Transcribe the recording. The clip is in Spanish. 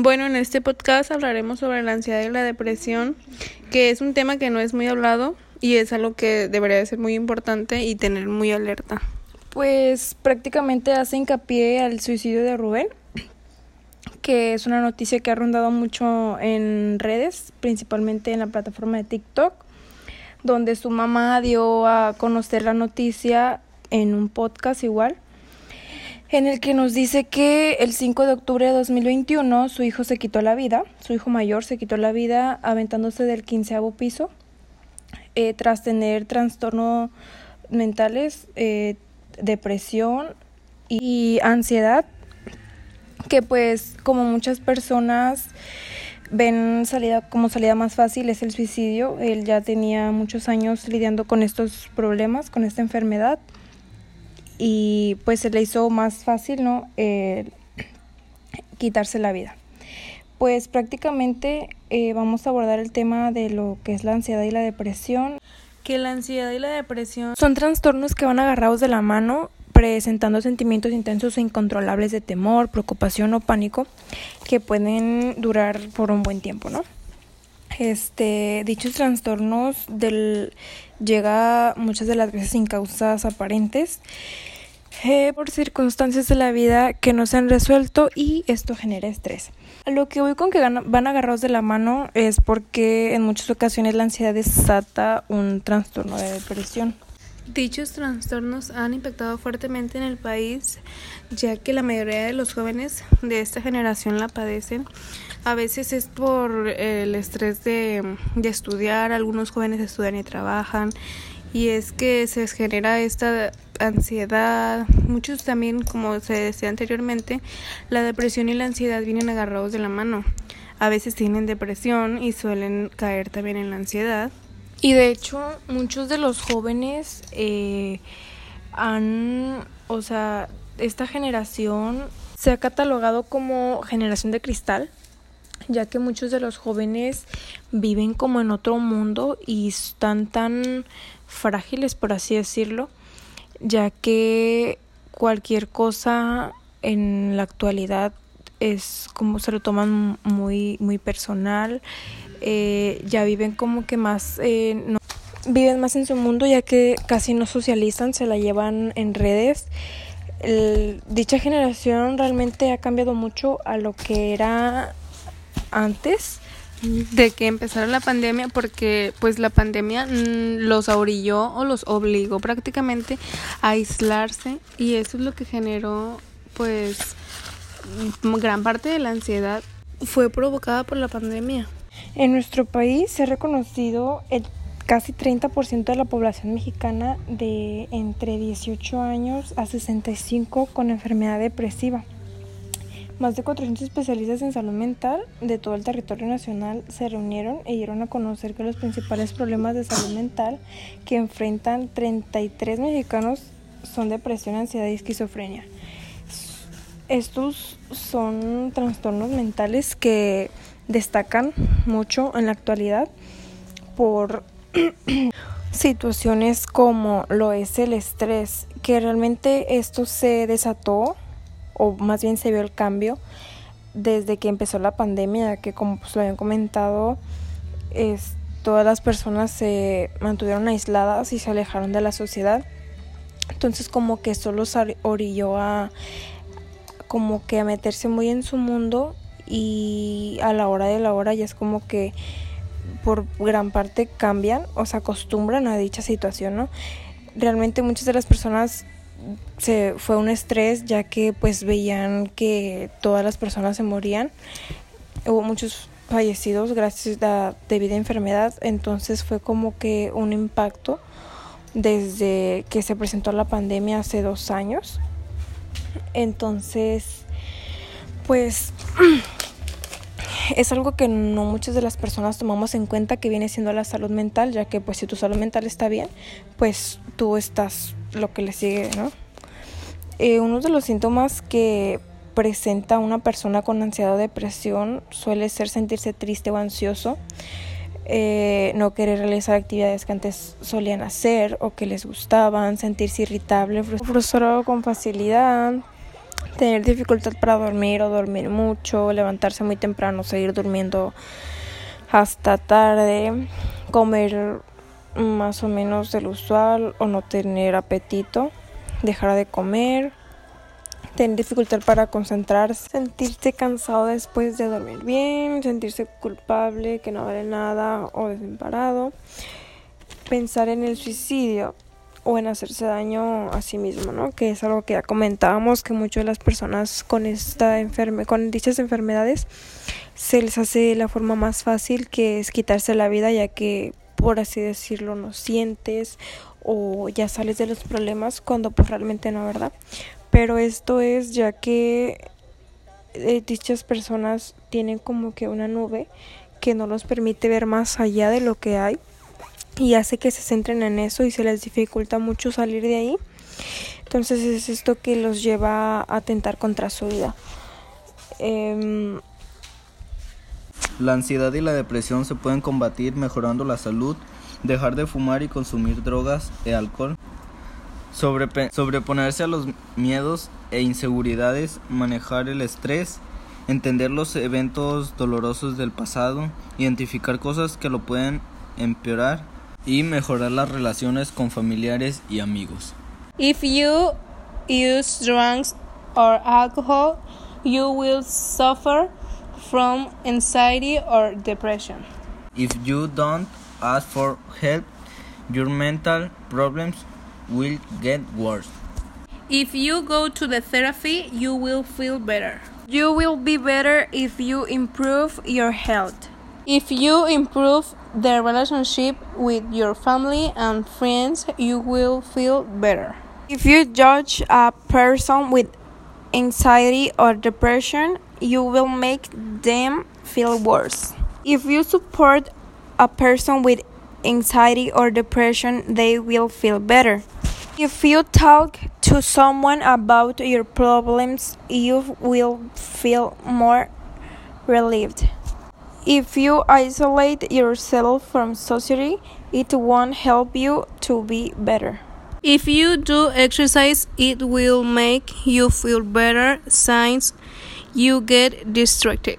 Bueno, en este podcast hablaremos sobre la ansiedad y la depresión, que es un tema que no es muy hablado y es algo que debería ser muy importante y tener muy alerta. Pues prácticamente hace hincapié al suicidio de Rubén, que es una noticia que ha rondado mucho en redes, principalmente en la plataforma de TikTok, donde su mamá dio a conocer la noticia en un podcast igual en el que nos dice que el 5 de octubre de 2021 su hijo se quitó la vida, su hijo mayor se quitó la vida aventándose del quinceavo piso eh, tras tener trastornos mentales, eh, depresión y ansiedad, que pues como muchas personas ven salida como salida más fácil es el suicidio. Él ya tenía muchos años lidiando con estos problemas, con esta enfermedad y pues se le hizo más fácil, ¿no? Eh, quitarse la vida. Pues prácticamente eh, vamos a abordar el tema de lo que es la ansiedad y la depresión. Que la ansiedad y la depresión son trastornos que van agarrados de la mano presentando sentimientos intensos e incontrolables de temor, preocupación o pánico que pueden durar por un buen tiempo, ¿no? Este, dichos trastornos del, llega muchas de las veces sin causas aparentes eh, por circunstancias de la vida que no se han resuelto y esto genera estrés. Lo que voy con que van agarrados de la mano es porque en muchas ocasiones la ansiedad desata un trastorno de depresión. Dichos trastornos han impactado fuertemente en el país, ya que la mayoría de los jóvenes de esta generación la padecen. A veces es por el estrés de, de estudiar, algunos jóvenes estudian y trabajan, y es que se genera esta ansiedad, muchos también, como se decía anteriormente, la depresión y la ansiedad vienen agarrados de la mano. A veces tienen depresión y suelen caer también en la ansiedad. Y de hecho, muchos de los jóvenes eh, han, o sea, esta generación se ha catalogado como generación de cristal, ya que muchos de los jóvenes viven como en otro mundo y están tan frágiles, por así decirlo, ya que cualquier cosa en la actualidad es como se lo toman muy muy personal eh, ya viven como que más eh, no, viven más en su mundo ya que casi no socializan se la llevan en redes dicha generación realmente ha cambiado mucho a lo que era antes de que empezara la pandemia porque pues la pandemia mm, los orilló o los obligó prácticamente a aislarse y eso es lo que generó pues gran parte de la ansiedad fue provocada por la pandemia. En nuestro país se ha reconocido el casi 30% de la población mexicana de entre 18 años a 65 con enfermedad depresiva. Más de 400 especialistas en salud mental de todo el territorio nacional se reunieron e dieron a conocer que los principales problemas de salud mental que enfrentan 33 mexicanos son depresión, ansiedad y esquizofrenia. Estos son trastornos mentales que destacan mucho en la actualidad por situaciones como lo es el estrés, que realmente esto se desató o más bien se vio el cambio desde que empezó la pandemia, que como pues lo habían comentado, es, todas las personas se mantuvieron aisladas y se alejaron de la sociedad. Entonces como que solo se orilló a como que a meterse muy en su mundo y a la hora de la hora ya es como que por gran parte cambian o se acostumbran a dicha situación, ¿no? Realmente muchas de las personas se fue un estrés ya que pues veían que todas las personas se morían. Hubo muchos fallecidos gracias a debido a enfermedad, entonces fue como que un impacto desde que se presentó la pandemia hace dos años. Entonces, pues es algo que no muchas de las personas tomamos en cuenta que viene siendo la salud mental, ya que pues si tu salud mental está bien, pues tú estás lo que le sigue, ¿no? Eh, uno de los síntomas que presenta una persona con ansiedad o depresión suele ser sentirse triste o ansioso, eh, no querer realizar actividades que antes solían hacer o que les gustaban, sentirse irritable, frustrado con facilidad, tener dificultad para dormir o dormir mucho, levantarse muy temprano, seguir durmiendo hasta tarde, comer más o menos del usual o no tener apetito, dejar de comer, tener dificultad para concentrarse, sentirse cansado después de dormir bien, sentirse culpable, que no vale nada o desamparado, pensar en el suicidio o en hacerse daño a sí mismo, ¿no? Que es algo que ya comentábamos que muchas de las personas con esta enferme con dichas enfermedades se les hace la forma más fácil que es quitarse la vida ya que por así decirlo no sientes o ya sales de los problemas cuando pues realmente no, ¿verdad? Pero esto es ya que eh, dichas personas tienen como que una nube que no los permite ver más allá de lo que hay y hace que se centren en eso y se les dificulta mucho salir de ahí. Entonces es esto que los lleva a atentar contra su vida. Em, la ansiedad y la depresión se pueden combatir mejorando la salud, dejar de fumar y consumir drogas y alcohol, sobreponerse a los miedos e inseguridades, manejar el estrés, entender los eventos dolorosos del pasado, identificar cosas que lo pueden empeorar y mejorar las relaciones con familiares y amigos. If you use drugs or alcohol, you will suffer from anxiety or depression. If you don't ask for help, your mental problems will get worse. If you go to the therapy, you will feel better. You will be better if you improve your health. If you improve the relationship with your family and friends, you will feel better. If you judge a person with anxiety or depression, you will make them feel worse. If you support a person with anxiety or depression, they will feel better. If you talk to someone about your problems, you will feel more relieved. If you isolate yourself from society, it won't help you to be better. If you do exercise, it will make you feel better since you get distracted.